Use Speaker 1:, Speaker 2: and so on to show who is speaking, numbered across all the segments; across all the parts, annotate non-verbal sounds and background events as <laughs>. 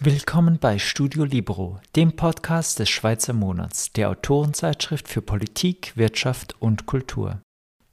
Speaker 1: Willkommen bei Studio Libro, dem Podcast des Schweizer Monats, der Autorenzeitschrift für Politik, Wirtschaft und Kultur.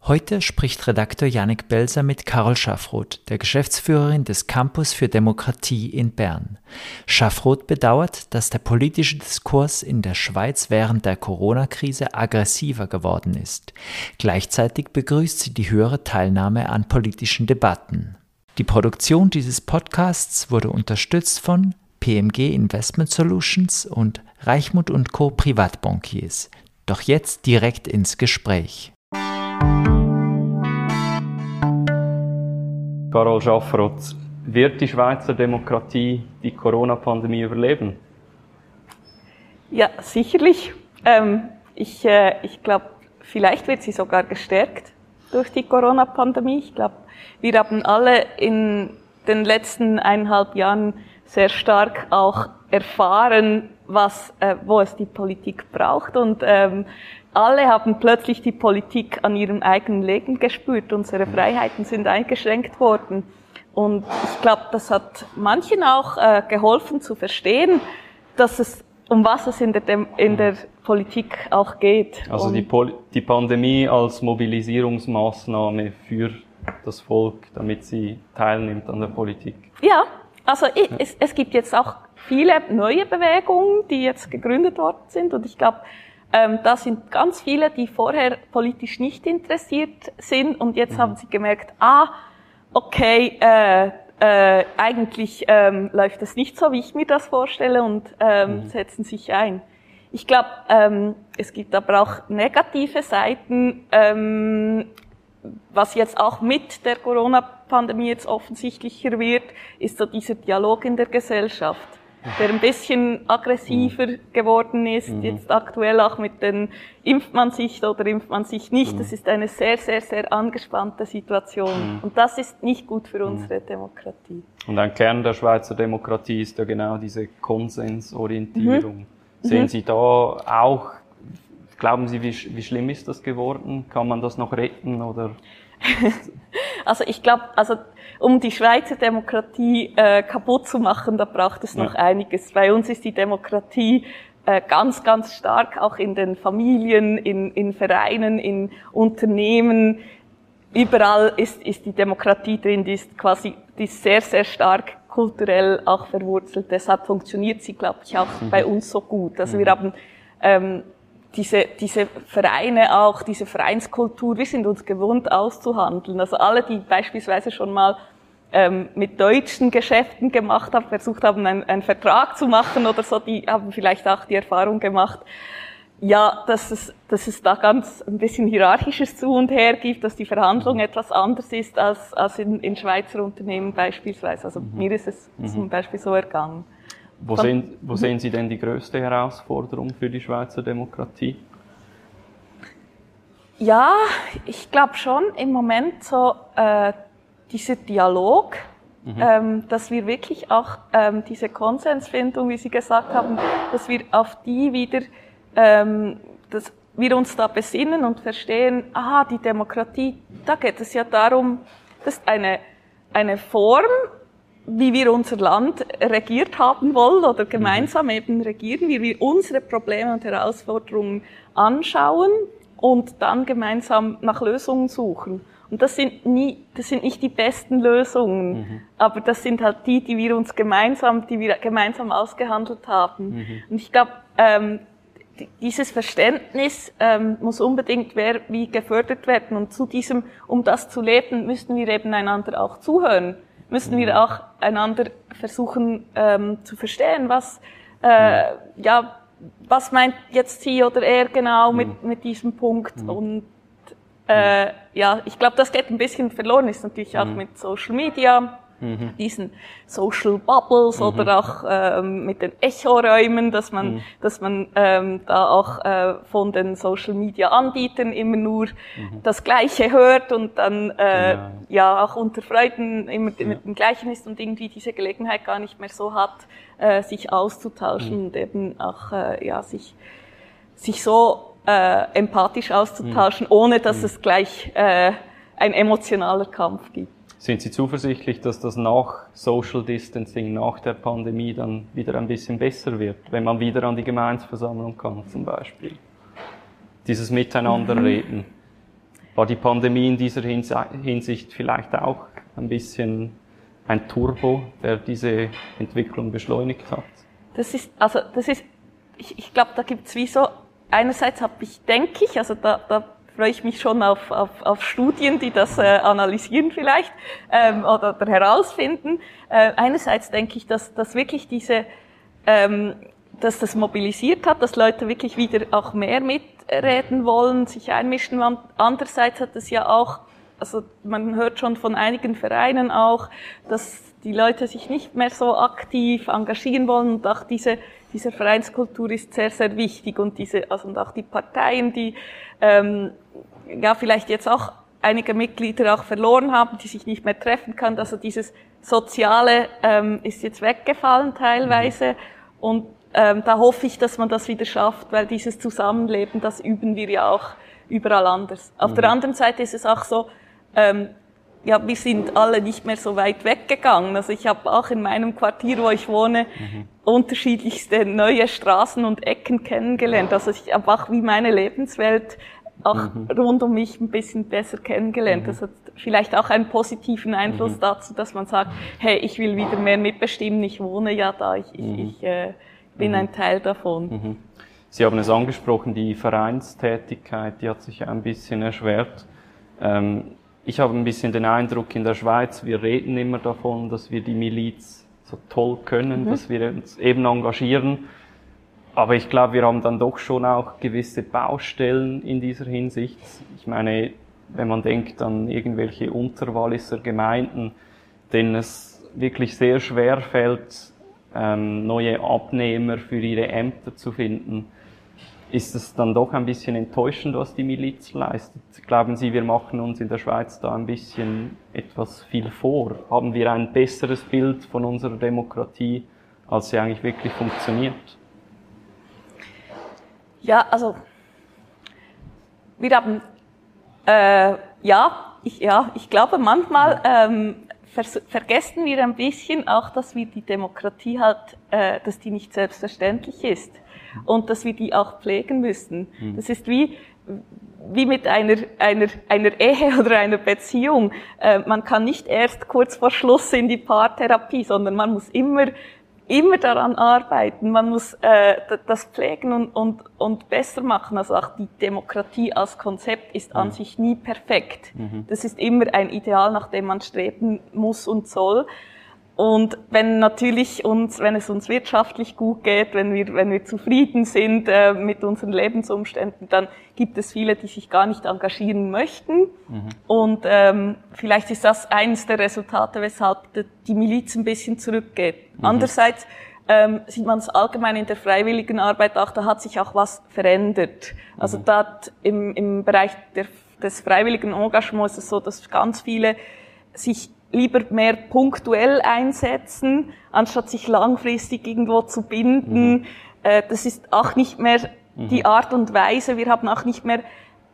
Speaker 1: Heute spricht Redakteur Janik Belser mit Carol Schaffroth, der Geschäftsführerin des Campus für Demokratie in Bern. Schaffroth bedauert, dass der politische Diskurs in der Schweiz während der Corona-Krise aggressiver geworden ist. Gleichzeitig begrüßt sie die höhere Teilnahme an politischen Debatten. Die Produktion dieses Podcasts wurde unterstützt von PMG Investment Solutions und Reichmut Co. Privatbankiers. Doch jetzt direkt ins Gespräch.
Speaker 2: Carol Schaffroth, wird die Schweizer Demokratie die Corona-Pandemie überleben?
Speaker 3: Ja, sicherlich. Ähm, ich äh, ich glaube, vielleicht wird sie sogar gestärkt durch die Corona-Pandemie. Ich glaube, wir haben alle in den letzten eineinhalb Jahren sehr stark auch erfahren, was, äh, wo es die Politik braucht. Und ähm, alle haben plötzlich die Politik an ihrem eigenen Leben gespürt. Unsere Freiheiten sind eingeschränkt worden. Und ich glaube, das hat manchen auch äh, geholfen zu verstehen, dass es um was es in der, Dem in der Politik auch geht.
Speaker 2: Also die, Pol die Pandemie als Mobilisierungsmaßnahme für das Volk, damit sie teilnimmt an der Politik.
Speaker 3: Ja, also ich, es, es gibt jetzt auch viele neue Bewegungen, die jetzt gegründet worden sind und ich glaube, ähm, da sind ganz viele, die vorher politisch nicht interessiert sind und jetzt mhm. haben sie gemerkt, ah, okay, äh, äh, eigentlich ähm, läuft das nicht so, wie ich mir das vorstelle und ähm, mhm. setzen sich ein. Ich glaube, ähm, es gibt aber auch negative Seiten. Ähm, was jetzt auch mit der Corona-Pandemie jetzt offensichtlicher wird, ist so dieser Dialog in der Gesellschaft, der ein bisschen aggressiver mhm. geworden ist, mhm. jetzt aktuell auch mit den impft man sich oder impft man sich nicht. Mhm. Das ist eine sehr, sehr, sehr angespannte Situation. Und das ist nicht gut für unsere Demokratie.
Speaker 2: Und ein Kern der Schweizer Demokratie ist ja genau diese Konsensorientierung. Mhm. Sehen Sie da auch Glauben Sie, wie, wie schlimm ist das geworden? Kann man das noch retten oder? <laughs>
Speaker 3: also ich glaube, also um die Schweizer Demokratie äh, kaputt zu machen, da braucht es noch ja. einiges. Bei uns ist die Demokratie äh, ganz, ganz stark auch in den Familien, in, in Vereinen, in Unternehmen. Überall ist, ist die Demokratie drin, die ist quasi, die ist sehr, sehr stark kulturell auch verwurzelt. Deshalb funktioniert sie, glaube ich, auch mhm. bei uns so gut. Also mhm. wir haben ähm, diese, diese Vereine auch, diese Vereinskultur, wir sind uns gewohnt auszuhandeln. Also alle, die beispielsweise schon mal ähm, mit deutschen Geschäften gemacht haben, versucht haben, einen, einen Vertrag zu machen oder so, die haben vielleicht auch die Erfahrung gemacht, ja, dass es, dass es da ganz ein bisschen hierarchisches Zu und Her gibt, dass die Verhandlung mhm. etwas anders ist als, als in, in Schweizer Unternehmen beispielsweise. Also mhm. mir ist es mhm. zum Beispiel so ergangen.
Speaker 2: Wo, sehen, wo sehen Sie denn die größte Herausforderung für die Schweizer Demokratie?
Speaker 3: Ja, ich glaube schon im Moment so äh, dieser Dialog, mhm. ähm, dass wir wirklich auch ähm, diese Konsensfindung, wie Sie gesagt haben, dass wir auf die wieder, ähm, dass wir uns da besinnen und verstehen, aha, die Demokratie, da geht es ja darum, das ist eine, eine Form, wie wir unser Land regiert haben wollen oder gemeinsam mhm. eben regieren, wie wir unsere Probleme und Herausforderungen anschauen und dann gemeinsam nach Lösungen suchen. Und das sind nie, das sind nicht die besten Lösungen, mhm. aber das sind halt die, die wir uns gemeinsam, die wir gemeinsam ausgehandelt haben. Mhm. Und ich glaube, ähm, dieses Verständnis ähm, muss unbedingt wer, wie gefördert werden. Und zu diesem, um das zu leben, müssen wir eben einander auch zuhören müssen wir auch einander versuchen ähm, zu verstehen, was, äh, ja, was meint jetzt sie oder er genau mit, mit diesem Punkt. Und äh, ja, ich glaube, das geht ein bisschen verloren, ist natürlich auch mit Social Media mhm. diesen Social Bubbles mhm. oder auch ähm, mit den Echoräumen, dass man, mhm. dass man ähm, da auch äh, von den Social Media Anbietern immer nur mhm. das Gleiche hört und dann äh, ja. ja auch unter Freuden immer ja. mit dem Gleichen ist und irgendwie diese Gelegenheit gar nicht mehr so hat, äh, sich auszutauschen mhm. und eben auch äh, ja sich sich so äh, empathisch auszutauschen, mhm. ohne dass es gleich äh, ein emotionaler Kampf gibt.
Speaker 2: Sind Sie zuversichtlich, dass das nach Social Distancing, nach der Pandemie dann wieder ein bisschen besser wird, wenn man wieder an die Gemeinsversammlung kann zum Beispiel? Dieses Miteinanderreden. Mhm. War die Pandemie in dieser Hinsicht vielleicht auch ein bisschen ein Turbo, der diese Entwicklung beschleunigt hat?
Speaker 3: Das ist, also das ist, ich, ich glaube, da gibt's wie so, einerseits habe ich, denke ich, also da, da freue ich mich schon auf, auf, auf Studien, die das äh, analysieren vielleicht ähm, oder, oder herausfinden. Äh, einerseits denke ich, dass, dass wirklich diese, ähm, dass das mobilisiert hat, dass Leute wirklich wieder auch mehr mitreden wollen, sich einmischen. Andererseits hat es ja auch, also man hört schon von einigen Vereinen auch, dass die Leute sich nicht mehr so aktiv engagieren wollen und auch diese, diese Vereinskultur ist sehr, sehr wichtig und diese, also und auch die Parteien, die ähm, ja vielleicht jetzt auch einige Mitglieder auch verloren haben, die sich nicht mehr treffen können. Also dieses Soziale ähm, ist jetzt weggefallen teilweise und ähm, da hoffe ich, dass man das wieder schafft, weil dieses Zusammenleben, das üben wir ja auch überall anders. Auf mhm. der anderen Seite ist es auch so, ähm, ja, wir sind alle nicht mehr so weit weggegangen. Also ich habe auch in meinem Quartier, wo ich wohne, mhm. unterschiedlichste neue Straßen und Ecken kennengelernt. Also ich habe auch wie meine Lebenswelt auch mhm. rund um mich ein bisschen besser kennengelernt. Mhm. Das hat vielleicht auch einen positiven Einfluss mhm. dazu, dass man sagt, hey, ich will wieder mehr mitbestimmen, ich wohne ja da, ich, ich, mhm. ich äh, bin ein Teil davon.
Speaker 2: Sie haben es angesprochen, die Vereinstätigkeit, die hat sich ein bisschen erschwert. Ähm, ich habe ein bisschen den Eindruck in der Schweiz, wir reden immer davon, dass wir die Miliz so toll können, mhm. dass wir uns eben engagieren. Aber ich glaube, wir haben dann doch schon auch gewisse Baustellen in dieser Hinsicht. Ich meine, wenn man denkt an irgendwelche Unterwalliser Gemeinden, denen es wirklich sehr schwer fällt, ähm, neue Abnehmer für ihre Ämter zu finden, ist es dann doch ein bisschen enttäuschend, was die Miliz leistet. Glauben Sie, wir machen uns in der Schweiz da ein bisschen etwas viel vor? Haben wir ein besseres Bild von unserer Demokratie, als sie eigentlich wirklich funktioniert?
Speaker 3: Ja, also wir haben äh, ja, ich, ja, ich glaube manchmal ähm, vergessen wir ein bisschen auch, dass wir die Demokratie halt, äh, dass die nicht selbstverständlich ist und dass wir die auch pflegen müssen. Mhm. Das ist wie, wie mit einer, einer, einer Ehe <laughs> oder einer Beziehung. Äh, man kann nicht erst kurz vor Schluss in die Paartherapie, sondern man muss immer immer daran arbeiten, man muss äh, das pflegen und, und, und besser machen. Also auch die Demokratie als Konzept ist an mhm. sich nie perfekt. Mhm. Das ist immer ein Ideal, nach dem man streben muss und soll. Und wenn natürlich uns, wenn es uns wirtschaftlich gut geht, wenn wir, wenn wir zufrieden sind äh, mit unseren Lebensumständen, dann gibt es viele, die sich gar nicht engagieren möchten. Mhm. Und ähm, vielleicht ist das eines der Resultate, weshalb die Miliz ein bisschen zurückgeht. Mhm. Andererseits ähm, sieht man es allgemein in der freiwilligen Arbeit auch, da hat sich auch was verändert. Also mhm. da im, im Bereich der, des freiwilligen Engagements ist es so, dass ganz viele sich lieber mehr punktuell einsetzen, anstatt sich langfristig irgendwo zu binden. Mhm. Äh, das ist auch nicht mehr mhm. die Art und Weise. Wir haben auch nicht mehr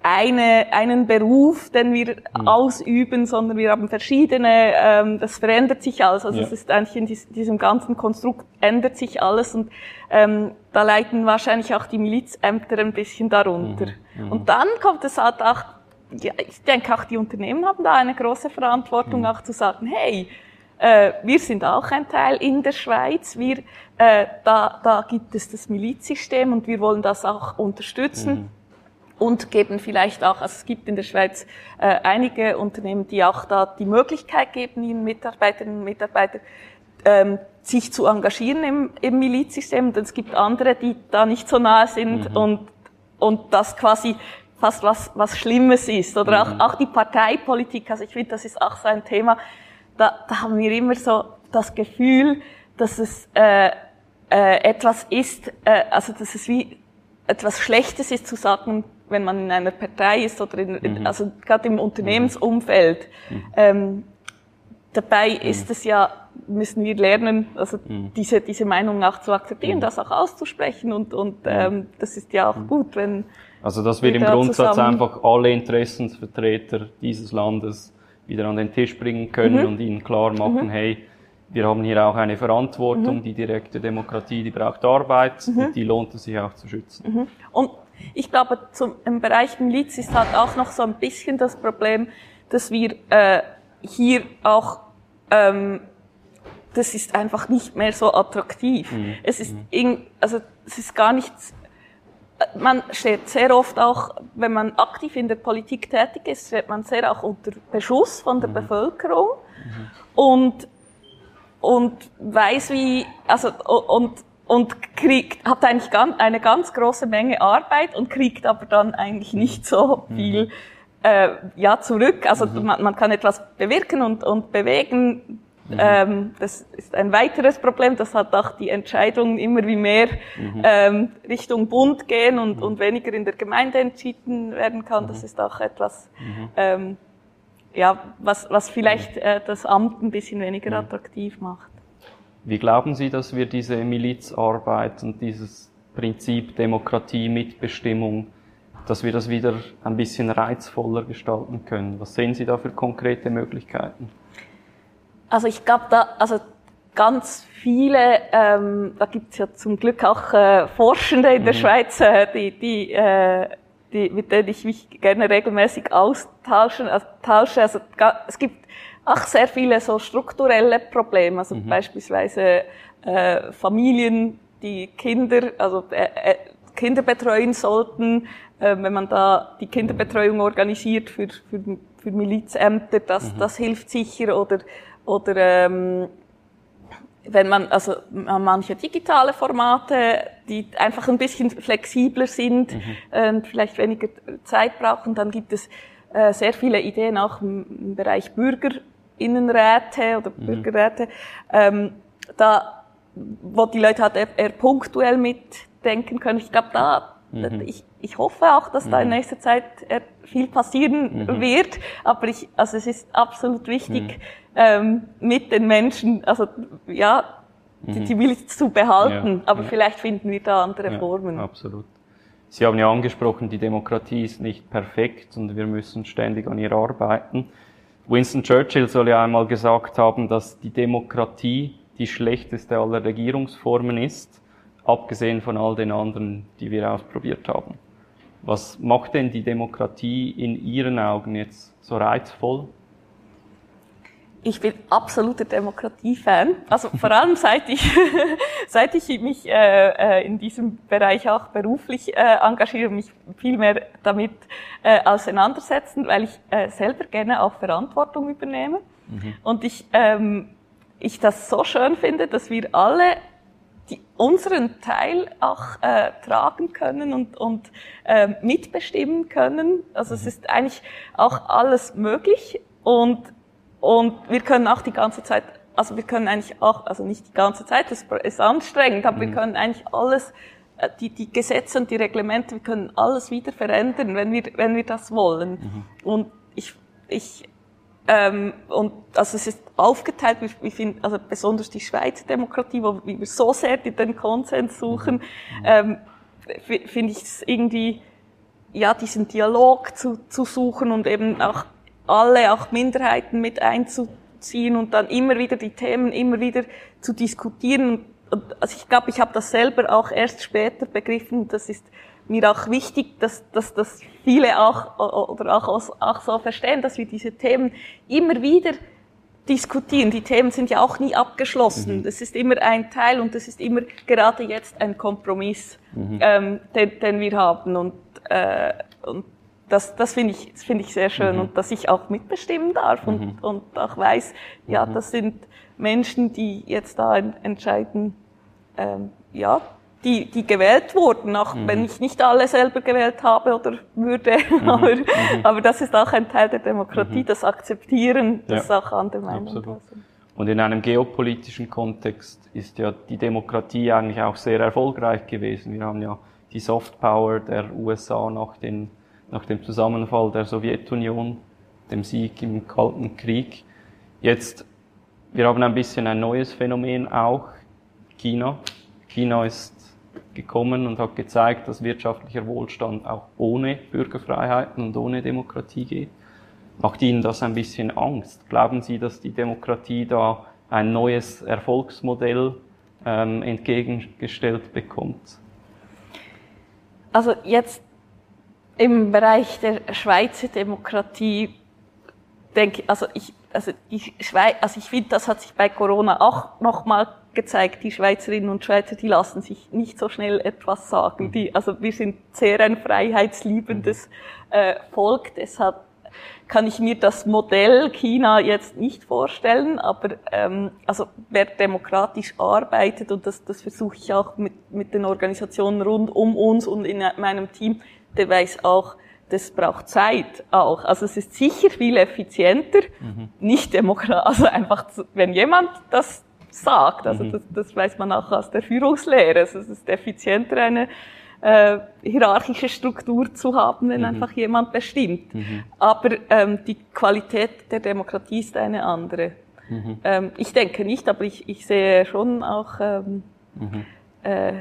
Speaker 3: eine, einen Beruf, den wir mhm. ausüben, sondern wir haben verschiedene, ähm, das verändert sich alles. Also ja. es ist eigentlich in diesem ganzen Konstrukt ändert sich alles und ähm, da leiden wahrscheinlich auch die Milizämter ein bisschen darunter. Mhm. Mhm. Und dann kommt es halt auch ja, ich denke auch die Unternehmen haben da eine große Verantwortung, mhm. auch zu sagen, hey, äh, wir sind auch ein Teil in der Schweiz, wir, äh, da, da gibt es das Milizsystem und wir wollen das auch unterstützen. Mhm. Und geben vielleicht auch, also es gibt in der Schweiz äh, einige Unternehmen, die auch da die Möglichkeit geben, ihren Mitarbeiterinnen und Mitarbeitern ähm, sich zu engagieren im, im Milizsystem. Und es gibt andere, die da nicht so nahe sind mhm. und, und das quasi fast was, was Schlimmes ist. Oder mhm. auch, auch die Parteipolitik, also ich finde, das ist auch so ein Thema, da, da haben wir immer so das Gefühl, dass es äh, äh, etwas ist, äh, also dass es wie etwas Schlechtes ist zu sagen, wenn man in einer Partei ist oder in, mhm. also gerade im Unternehmensumfeld. Mhm. Ähm, dabei mhm. ist es ja müssen wir lernen, also mhm. diese, diese Meinung auch zu akzeptieren, mhm. das auch auszusprechen und, und mhm. ähm, das ist ja auch mhm. gut, wenn.
Speaker 2: Also dass wir im Grundsatz einfach alle Interessensvertreter dieses Landes wieder an den Tisch bringen können mhm. und ihnen klar machen, hey, wir haben hier auch eine Verantwortung, die direkte Demokratie, die braucht Arbeit und die lohnt es sich auch zu schützen.
Speaker 3: Und ich glaube, zum, im Bereich Miliz ist halt auch noch so ein bisschen das Problem, dass wir äh, hier auch ähm, das ist einfach nicht mehr so attraktiv. Mhm. Es ist mhm. in, also es ist gar nichts. Man steht sehr oft auch, wenn man aktiv in der Politik tätig ist, steht man sehr auch unter Beschuss von der mhm. Bevölkerung mhm. und und weiß wie also und und kriegt hat eigentlich eine ganz große Menge Arbeit und kriegt aber dann eigentlich nicht so mhm. viel äh, ja zurück. Also mhm. man, man kann etwas bewirken und und bewegen Mhm. Ähm, das ist ein weiteres Problem, dass halt auch die Entscheidungen immer wie mehr mhm. ähm, Richtung Bund gehen und, mhm. und weniger in der Gemeinde entschieden werden kann. Das mhm. ist auch etwas, mhm. ähm, ja, was, was vielleicht äh, das Amt ein bisschen weniger attraktiv macht.
Speaker 2: Wie glauben Sie, dass wir diese Milizarbeit und dieses Prinzip Demokratie, Mitbestimmung, dass wir das wieder ein bisschen reizvoller gestalten können? Was sehen Sie da für konkrete Möglichkeiten?
Speaker 3: Also ich glaube, da, also ganz viele, ähm, da gibt's ja zum Glück auch äh, Forschende in der mhm. Schweiz, äh, die, die, äh, die, mit denen ich mich gerne regelmäßig austauschen, also, tausche. Also es gibt auch sehr viele so strukturelle Probleme, also mhm. beispielsweise äh, Familien, die Kinder, also äh, äh, Kinder betreuen sollten, äh, wenn man da die Kinderbetreuung organisiert für, für, für Milizämter, das, mhm. das hilft sicher oder oder ähm, wenn man, also manche digitale Formate, die einfach ein bisschen flexibler sind mhm. und vielleicht weniger Zeit brauchen, dann gibt es äh, sehr viele Ideen auch im, Bereich Bürgerinnenräte oder mhm. Bürgerräte, ähm, da, wo die Leute halt eher, eher punktuell mitdenken können. Ich glaube, da Mhm. Ich, ich hoffe auch, dass mhm. da in mhm. nächster Zeit äh, viel passieren mhm. wird, aber ich, also es ist absolut wichtig, mhm. ähm, mit den Menschen, also ja, die, die will ich zu behalten, ja. aber ja. vielleicht finden wir da andere ja, Formen.
Speaker 2: Absolut. Sie haben ja angesprochen, die Demokratie ist nicht perfekt und wir müssen ständig an ihr arbeiten. Winston Churchill soll ja einmal gesagt haben, dass die Demokratie die schlechteste aller Regierungsformen ist abgesehen von all den anderen, die wir ausprobiert haben. Was macht denn die Demokratie in Ihren Augen jetzt so reizvoll?
Speaker 3: Ich bin absoluter Demokratie-Fan. Also vor allem <laughs> seit ich, <laughs> seit ich mich äh, äh, in diesem Bereich auch beruflich äh, engagiere, mich viel mehr damit äh, auseinandersetzen, weil ich äh, selber gerne auch Verantwortung übernehme. Mhm. Und ich, ähm, ich das so schön finde, dass wir alle die unseren Teil auch äh, tragen können und, und äh, mitbestimmen können. Also mhm. es ist eigentlich auch alles möglich und, und wir können auch die ganze Zeit, also wir können eigentlich auch, also nicht die ganze Zeit, das ist anstrengend, aber mhm. wir können eigentlich alles, äh, die, die Gesetze und die Reglemente, wir können alles wieder verändern, wenn wir, wenn wir das wollen. Mhm. Und ich, ich ähm, und also es ist aufgeteilt, wir, wir finden, also besonders die Schweizer Demokratie, wo wir so sehr den Konsens suchen, mhm. ähm, finde ich es irgendwie, ja, diesen Dialog zu, zu suchen und eben auch alle, auch Minderheiten mit einzuziehen und dann immer wieder die Themen immer wieder zu diskutieren. Und, also ich glaube, ich habe das selber auch erst später begriffen. Das ist mir auch wichtig, dass, dass, dass viele auch oder auch, auch so verstehen, dass wir diese Themen immer wieder diskutieren. Die Themen sind ja auch nie abgeschlossen. Mhm. Das ist immer ein Teil und das ist immer gerade jetzt ein Kompromiss, mhm. ähm, den, den wir haben. Und, äh, und das, das finde ich, das finde ich sehr schön mhm. und dass ich auch mitbestimmen darf und, mhm. und auch weiß, ja, mhm. das sind Menschen, die jetzt da entscheiden, ähm, ja, die, die gewählt wurden, auch mhm. wenn ich nicht alle selber gewählt habe oder würde. Mhm. <laughs> aber, mhm. aber das ist auch ein Teil der Demokratie, mhm. das Akzeptieren, das ja. auch andere Meinung Absolut.
Speaker 2: Und in einem geopolitischen Kontext ist ja die Demokratie eigentlich auch sehr erfolgreich gewesen. Wir haben ja die Softpower der USA nach, den, nach dem Zusammenfall der Sowjetunion, dem Sieg im Kalten Krieg. Jetzt wir haben ein bisschen ein neues Phänomen auch, China. China ist gekommen und hat gezeigt, dass wirtschaftlicher Wohlstand auch ohne Bürgerfreiheiten und ohne Demokratie geht. Macht Ihnen das ein bisschen Angst? Glauben Sie, dass die Demokratie da ein neues Erfolgsmodell ähm, entgegengestellt bekommt?
Speaker 3: Also jetzt im Bereich der Schweizer Demokratie denke also ich, also die Schweiz, also ich finde, das hat sich bei Corona auch nochmal gezeigt. Die Schweizerinnen und Schweizer, die lassen sich nicht so schnell etwas sagen. Die, also wir sind sehr ein freiheitsliebendes äh, Volk, deshalb kann ich mir das Modell China jetzt nicht vorstellen, aber ähm, also wer demokratisch arbeitet und das, das versuche ich auch mit, mit den Organisationen rund um uns und in meinem Team, der weiß auch, das braucht Zeit auch. Also es ist sicher viel effizienter, mhm. nicht demokratisch, <laughs> also einfach, wenn jemand das sagt, also mhm. das, das weiß man auch aus der Führungslehre, also es ist effizienter eine äh, hierarchische Struktur zu haben, wenn mhm. einfach jemand bestimmt. Mhm. Aber ähm, die Qualität der Demokratie ist eine andere. Mhm. Ähm, ich denke nicht, aber ich, ich sehe schon auch ähm, mhm. äh,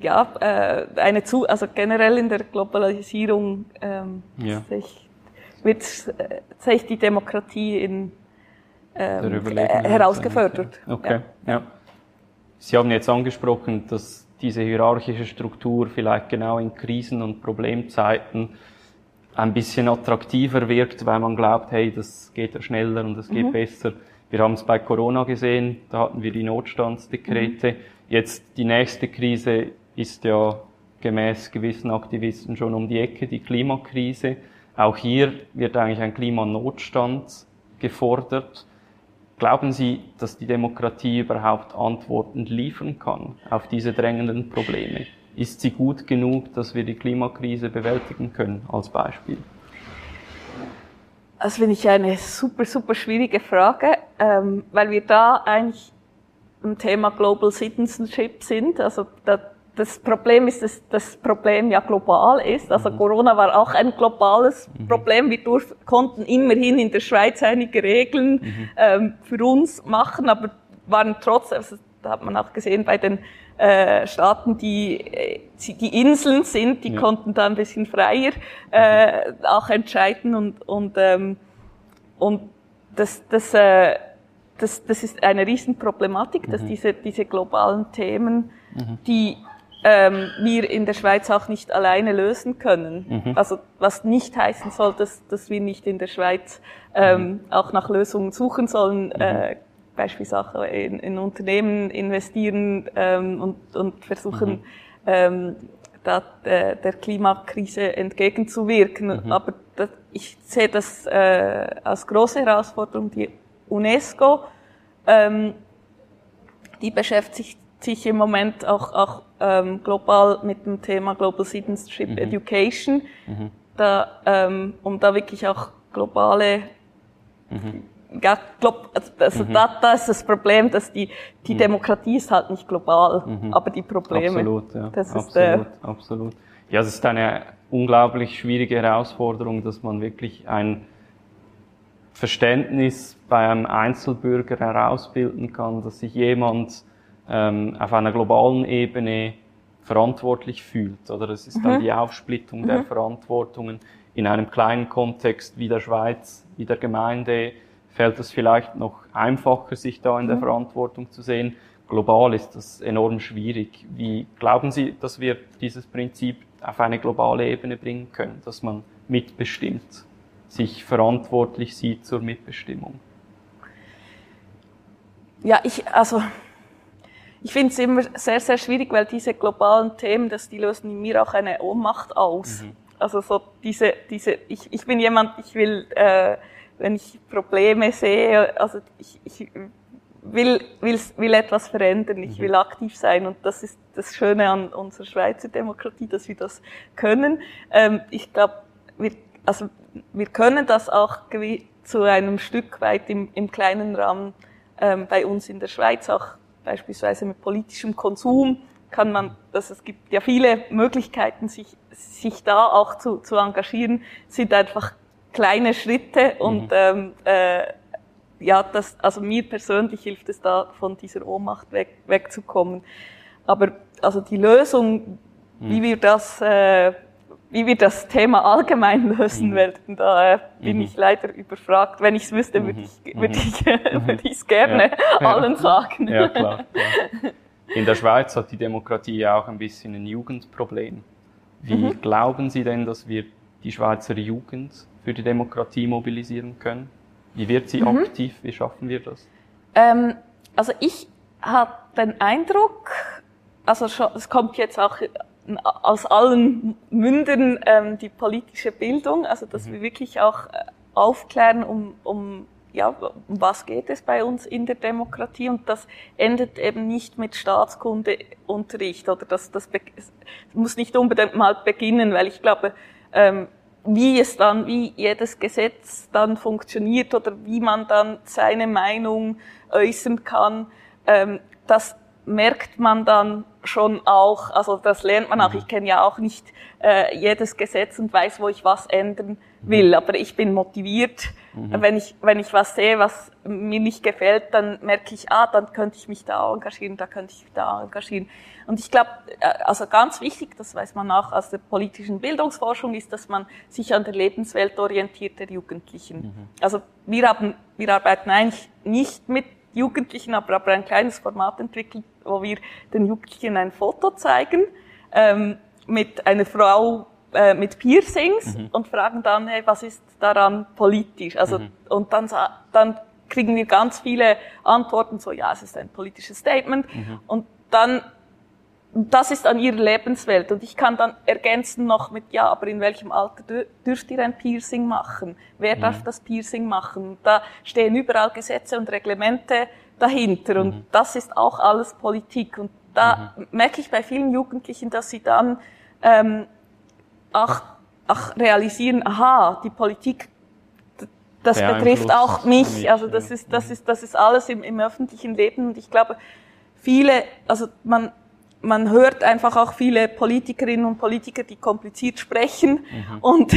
Speaker 3: ja, äh, eine zu, also generell in der Globalisierung ähm, ja. sehe ich, wird äh, sehe ich die Demokratie in ähm, äh, herausgefördert.
Speaker 2: Okay, ja. ja. Sie haben jetzt angesprochen, dass diese hierarchische Struktur vielleicht genau in Krisen- und Problemzeiten ein bisschen attraktiver wirkt, weil man glaubt, hey, das geht ja schneller und das geht mhm. besser. Wir haben es bei Corona gesehen, da hatten wir die Notstandsdekrete. Mhm. Jetzt die nächste Krise ist ja gemäß gewissen Aktivisten schon um die Ecke, die Klimakrise. Auch hier wird eigentlich ein Klimanotstand gefordert. Glauben Sie, dass die Demokratie überhaupt Antworten liefern kann auf diese drängenden Probleme? Ist sie gut genug, dass wir die Klimakrise bewältigen können, als Beispiel?
Speaker 3: Das finde ich eine super, super schwierige Frage, ähm, weil wir da eigentlich im Thema Global Citizenship sind. Also da das Problem ist, dass das Problem ja global ist. Also mhm. Corona war auch ein globales mhm. Problem. Wir konnten immerhin in der Schweiz einige Regeln mhm. ähm, für uns machen, aber waren trotzdem, also, da hat man auch gesehen bei den äh, Staaten, die äh, die Inseln sind, die ja. konnten da ein bisschen freier äh, auch entscheiden und und ähm, und das das äh, das, das ist eine Riesenproblematik, dass mhm. diese, diese globalen Themen, mhm. die ähm, wir in der Schweiz auch nicht alleine lösen können. Mhm. Also was nicht heißen soll, dass, dass wir nicht in der Schweiz ähm, mhm. auch nach Lösungen suchen sollen, mhm. äh, beispielsweise in, in Unternehmen investieren ähm, und, und versuchen, mhm. ähm, da, äh, der Klimakrise entgegenzuwirken. Mhm. Aber das, ich sehe das äh, als große Herausforderung. Die UNESCO, ähm, die beschäftigt sich im Moment auch, auch ähm, global mit dem Thema Global Citizenship mhm. Education, mhm. Da, ähm, um da wirklich auch globale mhm. Ja, glaub, also, mhm. da, da ist das Problem, dass die, die mhm. Demokratie ist halt nicht global, mhm. aber die Probleme.
Speaker 2: Absolut, ja. Das absolut, ist, äh, absolut. Ja, es ist eine unglaublich schwierige Herausforderung, dass man wirklich ein Verständnis bei einem Einzelbürger herausbilden kann, dass sich jemand ähm, auf einer globalen Ebene verantwortlich fühlt. Oder es ist mhm. dann die Aufsplittung mhm. der Verantwortungen. In einem kleinen Kontext wie der Schweiz, wie der Gemeinde, fällt es vielleicht noch einfacher, sich da in der mhm. Verantwortung zu sehen. Global ist das enorm schwierig. Wie glauben Sie, dass wir dieses Prinzip auf eine globale Ebene bringen können, dass man mitbestimmt, sich verantwortlich sieht zur Mitbestimmung?
Speaker 3: Ja, ich, also, ich finde es immer sehr, sehr schwierig, weil diese globalen Themen, das, die lösen in mir auch eine Ohnmacht aus. Mhm. Also so diese, diese, ich, ich bin jemand, ich will, äh, wenn ich Probleme sehe, also ich, ich will, will, will etwas verändern, ich mhm. will aktiv sein und das ist das Schöne an unserer Schweizer Demokratie, dass wir das können. Ähm, ich glaube, wir, also wir können das auch zu einem Stück weit im, im kleinen Rahmen ähm, bei uns in der Schweiz auch beispielsweise mit politischem Konsum kann man, dass es gibt ja viele Möglichkeiten, sich, sich da auch zu, zu engagieren, sind einfach kleine Schritte und mhm. ähm, äh, ja, das, also mir persönlich hilft es da, von dieser Ohnmacht weg, wegzukommen. Aber also die Lösung, mhm. wie wir das, äh, wie wir das Thema allgemein lösen mhm. werden, da äh, bin mhm. ich leider überfragt. Wenn ich es wüsste, würde mhm. ich würde ich mhm. würde ich es gerne ja. allen sagen.
Speaker 2: Ja, klar, klar. In der Schweiz hat die Demokratie ja auch ein bisschen ein Jugendproblem. Wie mhm. glauben Sie denn, dass wir die Schweizer Jugend für die Demokratie mobilisieren können? Wie wird sie mhm. aktiv? Wie schaffen wir das?
Speaker 3: Ähm, also ich habe den Eindruck, also schon, es kommt jetzt auch aus allen Mündern ähm, die politische Bildung, also dass mhm. wir wirklich auch äh, aufklären, um, um ja, um was geht es bei uns in der Demokratie? Und das endet eben nicht mit Staatskundeunterricht oder das, das muss nicht unbedingt mal beginnen, weil ich glaube, ähm, wie es dann, wie jedes Gesetz dann funktioniert oder wie man dann seine Meinung äußern kann, ähm, das merkt man dann schon auch, also das lernt man auch. Mhm. Ich kenne ja auch nicht äh, jedes Gesetz und weiß, wo ich was ändern will, mhm. aber ich bin motiviert. Mhm. Wenn ich wenn ich was sehe, was mir nicht gefällt, dann merke ich, ah, dann könnte ich mich da engagieren, da könnte ich mich da engagieren. Und ich glaube, äh, also ganz wichtig, das weiß man auch aus der politischen Bildungsforschung, ist, dass man sich an der Lebenswelt orientiert der Jugendlichen. Mhm. Also wir haben wir arbeiten eigentlich nicht mit Jugendlichen aber, aber ein kleines Format entwickelt, wo wir den Jugendlichen ein Foto zeigen ähm, mit einer Frau äh, mit Piercings mhm. und fragen dann, hey, was ist daran politisch? Also mhm. und dann dann kriegen wir ganz viele Antworten, so ja, es ist ein politisches Statement mhm. und dann das ist an ihrer Lebenswelt. Und ich kann dann ergänzen noch mit, ja, aber in welchem Alter dürft ihr ein Piercing machen? Wer mhm. darf das Piercing machen? Da stehen überall Gesetze und Reglemente dahinter. Und mhm. das ist auch alles Politik. Und da mhm. merke ich bei vielen Jugendlichen, dass sie dann ähm, auch, auch realisieren, aha, die Politik das betrifft auch mich. Also das ist, das mhm. ist, das ist alles im, im öffentlichen Leben. Und ich glaube, viele, also man, man hört einfach auch viele Politikerinnen und Politiker, die kompliziert sprechen mhm. und,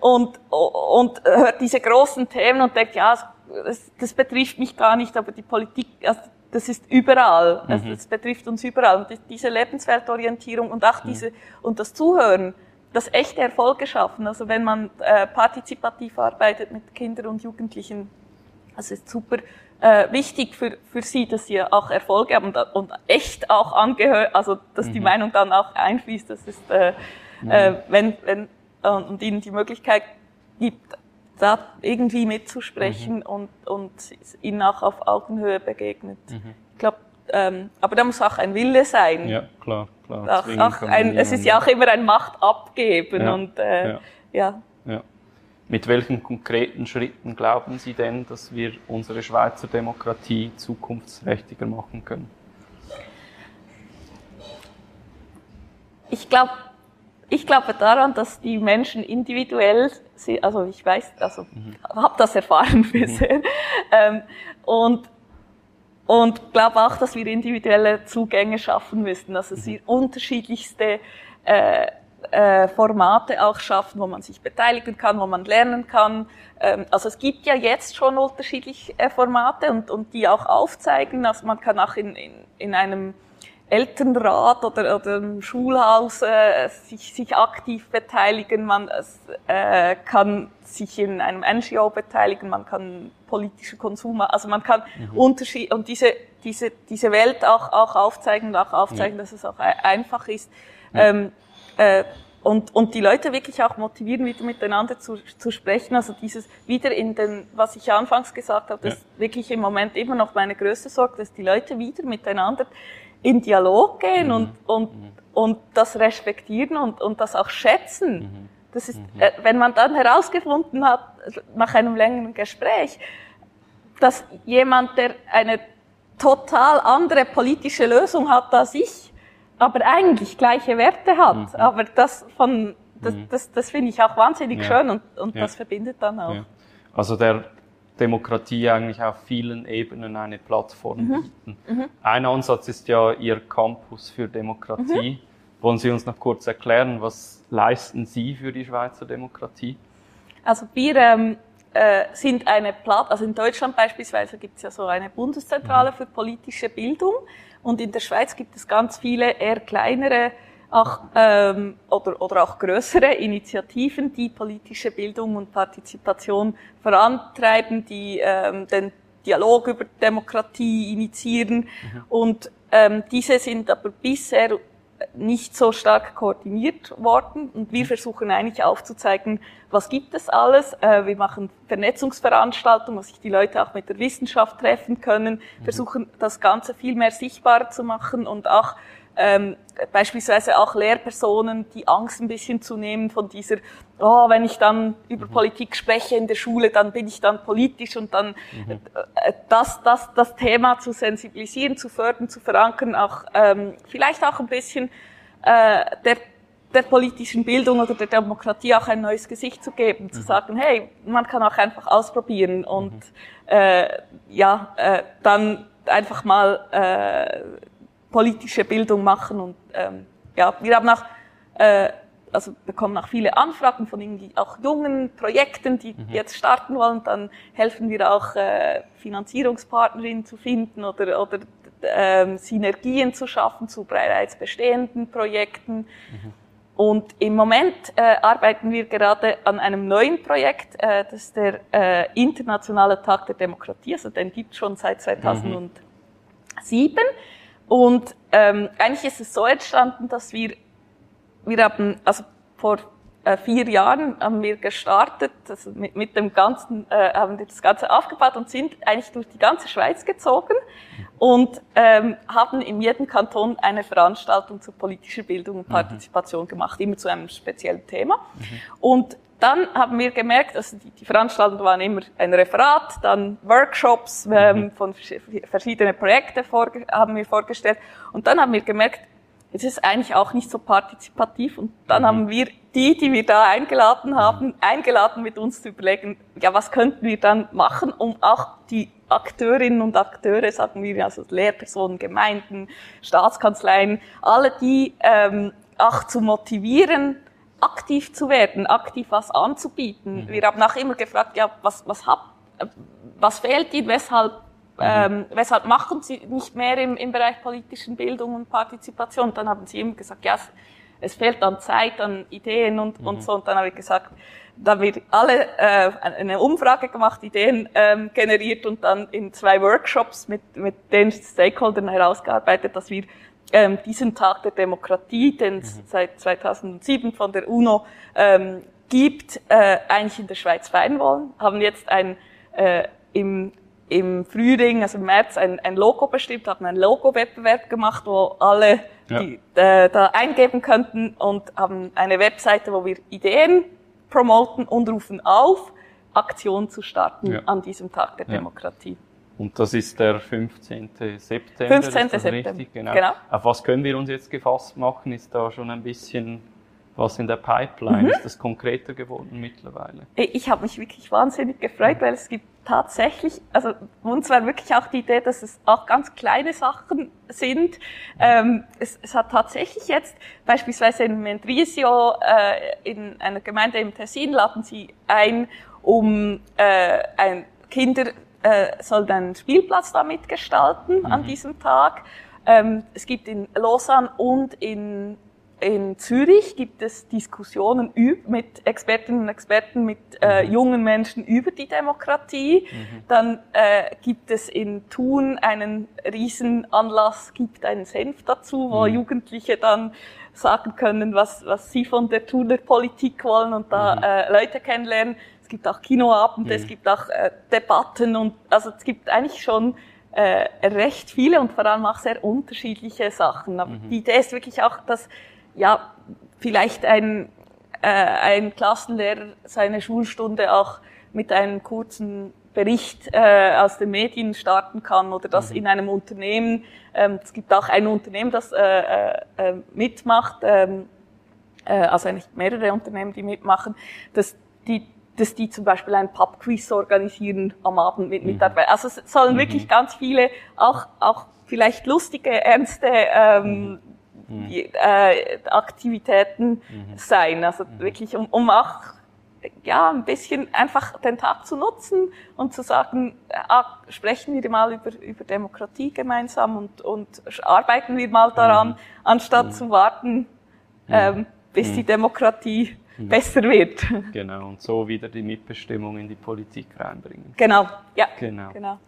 Speaker 3: und, und hört diese großen Themen und denkt, ja, das, das betrifft mich gar nicht, aber die Politik, also das ist überall, mhm. also das betrifft uns überall. Und diese Lebensweltorientierung und auch mhm. diese, und das Zuhören, das echte Erfolge schaffen. Also wenn man äh, partizipativ arbeitet mit Kindern und Jugendlichen, das ist super äh, wichtig für, für sie, dass sie auch Erfolge haben und, und echt auch angehört, also dass mhm. die Meinung dann auch einfließt. Das ist, äh, mhm. äh, wenn, wenn äh, und ihnen die Möglichkeit gibt, da irgendwie mitzusprechen mhm. und, und ihnen auch auf Augenhöhe begegnet. Mhm. Ich glaube, ähm, aber da muss auch ein Wille sein.
Speaker 2: Ja, klar, klar.
Speaker 3: Auch, auch ein, es ist ja auch immer ein Macht abgeben ja, und äh, ja. ja.
Speaker 2: ja. Mit welchen konkreten Schritten glauben Sie denn, dass wir unsere Schweizer Demokratie zukunftsträchtiger machen können?
Speaker 3: Ich glaube, ich glaube daran, dass die Menschen individuell, also ich weiß, also mhm. habe das erfahren bisher, mhm. ähm, und und glaube auch, dass wir individuelle Zugänge schaffen müssen, also mhm. sie unterschiedlichste äh, äh, Formate auch schaffen, wo man sich beteiligen kann, wo man lernen kann. Ähm, also es gibt ja jetzt schon unterschiedliche äh, Formate und, und die auch aufzeigen. Also man kann auch in, in, in einem Elternrat oder, oder im Schulhaus äh, sich, sich aktiv beteiligen, man äh, kann sich in einem NGO beteiligen, man kann politische Konsum, also man kann mhm. Unterschied und diese diese diese Welt auch auch aufzeigen und auch aufzeigen, ja. dass es auch einfach ist. Ja. Ähm, äh, und, und die Leute wirklich auch motivieren, wieder miteinander zu, zu sprechen. Also dieses wieder in den, was ich anfangs gesagt habe, das ja. wirklich im Moment immer noch meine größte Sorge, dass die Leute wieder miteinander in Dialog gehen mhm. und, und, mhm. und das respektieren und, und das auch schätzen. Mhm. Das ist, mhm. äh, wenn man dann herausgefunden hat, nach einem längeren Gespräch, dass jemand, der eine total andere politische Lösung hat als ich, aber eigentlich gleiche Werte hat. Mhm. Aber das von das, das, das finde ich auch wahnsinnig ja. schön und, und ja. das verbindet dann auch. Ja.
Speaker 2: Also der Demokratie eigentlich auf vielen Ebenen eine Plattform mhm. bieten. Mhm. Ein Ansatz ist ja Ihr Campus für Demokratie. Mhm. Wollen Sie uns noch kurz erklären, was leisten Sie für die Schweizer Demokratie?
Speaker 3: Also wir, ähm, äh, sind eine Platt, also in Deutschland beispielsweise gibt es ja so eine Bundeszentrale mhm. für politische Bildung und in der Schweiz gibt es ganz viele eher kleinere auch, ähm, oder, oder auch größere Initiativen, die politische Bildung und Partizipation vorantreiben, die ähm, den Dialog über Demokratie initiieren. Mhm. Und ähm, diese sind aber bisher nicht so stark koordiniert worden. Und wir versuchen eigentlich aufzuzeigen, was gibt es alles. Äh, wir machen Vernetzungsveranstaltungen, wo sich die Leute auch mit der Wissenschaft treffen können, mhm. versuchen das Ganze viel mehr sichtbar zu machen und auch ähm, beispielsweise auch Lehrpersonen die Angst ein bisschen zu nehmen von dieser, oh, wenn ich dann über mhm. Politik spreche in der Schule, dann bin ich dann politisch und dann mhm. äh, das, das, das Thema zu sensibilisieren, zu fördern, zu verankern, auch ähm, vielleicht auch ein bisschen äh, der der politischen Bildung oder der Demokratie auch ein neues Gesicht zu geben, mhm. zu sagen, hey, man kann auch einfach ausprobieren und mhm. äh, ja, äh, dann einfach mal äh, politische Bildung machen und ähm, ja, wir haben auch äh, also bekommen auch viele Anfragen von irgendwie auch jungen Projekten, die mhm. jetzt starten wollen. Dann helfen wir auch äh, Finanzierungspartnerinnen zu finden oder oder ähm, Synergien zu schaffen zu bereits bestehenden Projekten. Mhm. Und im Moment äh, arbeiten wir gerade an einem neuen Projekt, äh, das ist der äh, Internationale Tag der Demokratie, also den gibt schon seit 2007. Mhm. Und ähm, eigentlich ist es so entstanden, dass wir, wir haben, also vor äh, vier Jahren haben wir gestartet, also mit, mit dem ganzen, äh, haben wir das Ganze aufgebaut und sind eigentlich durch die ganze Schweiz gezogen und ähm, haben in jedem Kanton eine Veranstaltung zur politischen Bildung und mhm. Partizipation mhm. gemacht, immer zu einem speziellen Thema. Mhm. Und dann haben wir gemerkt, also die, die Veranstaltungen waren immer ein Referat, dann Workshops ähm, mhm. von verschiedenen Projekten haben wir vorgestellt. Und dann haben wir gemerkt, es ist eigentlich auch nicht so partizipativ. Und dann mhm. haben wir die, die wir da eingeladen haben, mhm. eingeladen mit uns zu überlegen, ja, was könnten wir dann machen, um auch die Akteurinnen und Akteure, sagen wir, also Lehrpersonen, Gemeinden, Staatskanzleien, alle die ähm, auch zu motivieren, aktiv zu werden, aktiv was anzubieten. Mhm. Wir haben auch immer gefragt, ja, was, was, hab, was fehlt Ihnen, weshalb, mhm. ähm, weshalb machen Sie nicht mehr im, im Bereich politischen Bildung und Partizipation? Dann haben Sie immer gesagt, ja, es, es fehlt an Zeit, an Ideen und, mhm. und so. Und dann habe ich gesagt, da haben wir alle äh, eine Umfrage gemacht, Ideen ähm, generiert und dann in zwei Workshops mit, mit den Stakeholdern herausgearbeitet, dass wir ähm, diesen Tag der Demokratie, den es mhm. seit 2007 von der UNO ähm, gibt, äh, eigentlich in der Schweiz feiern wollen. Haben jetzt ein, äh, im, im Frühling, also im März, ein, ein Logo bestimmt, haben einen Logo-Wettbewerb gemacht, wo alle ja. die, äh, da eingeben könnten und haben eine Webseite, wo wir Ideen promoten und rufen auf, Aktion zu starten ja. an diesem Tag der ja. Demokratie.
Speaker 2: Und das ist der 15. September.
Speaker 3: 15. September.
Speaker 2: Richtig? Genau. genau. Auf was können wir uns jetzt gefasst machen? Ist da schon ein bisschen was in der Pipeline? Mhm. Ist das konkreter geworden mittlerweile?
Speaker 3: Ich habe mich wirklich wahnsinnig gefreut, weil es gibt tatsächlich, also uns war wirklich auch die Idee, dass es auch ganz kleine Sachen sind. Ähm, es, es, hat tatsächlich jetzt beispielsweise in Mendrisio, äh, in einer Gemeinde im Tessin, laden sie ein, um äh, ein Kinder äh, soll einen Spielplatz da mitgestalten mhm. an diesem Tag. Ähm, es gibt in Lausanne und in, in Zürich gibt es Diskussionen mit Expertinnen und Experten, mit äh, mhm. jungen Menschen über die Demokratie. Mhm. Dann äh, gibt es in Thun einen Riesenanlass, gibt einen Senf dazu, wo mhm. Jugendliche dann sagen können, was, was sie von der Thuner Politik wollen und da mhm. äh, Leute kennenlernen gibt auch Kinoabende, mhm. es gibt auch äh, Debatten und also es gibt eigentlich schon äh, recht viele und vor allem auch sehr unterschiedliche Sachen. Aber mhm. die Idee ist wirklich auch, dass ja vielleicht ein äh, ein Klassenlehrer seine Schulstunde auch mit einem kurzen Bericht äh, aus den Medien starten kann oder das mhm. in einem Unternehmen. Ähm, es gibt auch ein Unternehmen, das äh, äh, äh mitmacht, ähm, äh, also eigentlich mehrere Unternehmen, die mitmachen, dass die dass die zum Beispiel ein Pubquiz organisieren am Abend mit mhm. Mitarbeitern. Also es sollen mhm. wirklich ganz viele, auch, auch vielleicht lustige, ernste ähm, mhm. äh, Aktivitäten sein. Also wirklich, um, um auch ja, ein bisschen einfach den Tag zu nutzen und zu sagen, ah, sprechen wir mal über, über Demokratie gemeinsam und, und arbeiten wir mal daran, anstatt zu warten, ähm, bis die. Demokratie mhm. besser wird. <laughs>
Speaker 2: Genau, und so wieder die Mitbestimmung in die Politik reinbringen.
Speaker 3: Genau, ja.
Speaker 2: Genau. genau.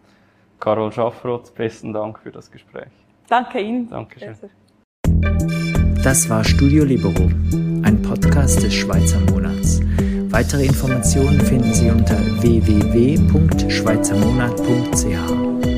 Speaker 2: Carol Schaffroth, besten Dank für das Gespräch.
Speaker 3: Danke Ihnen.
Speaker 2: Dankeschön.
Speaker 1: Das war Studio Libero, ein Podcast des Schweizer Monats. Weitere Informationen finden Sie unter www.schweizermonat.ch.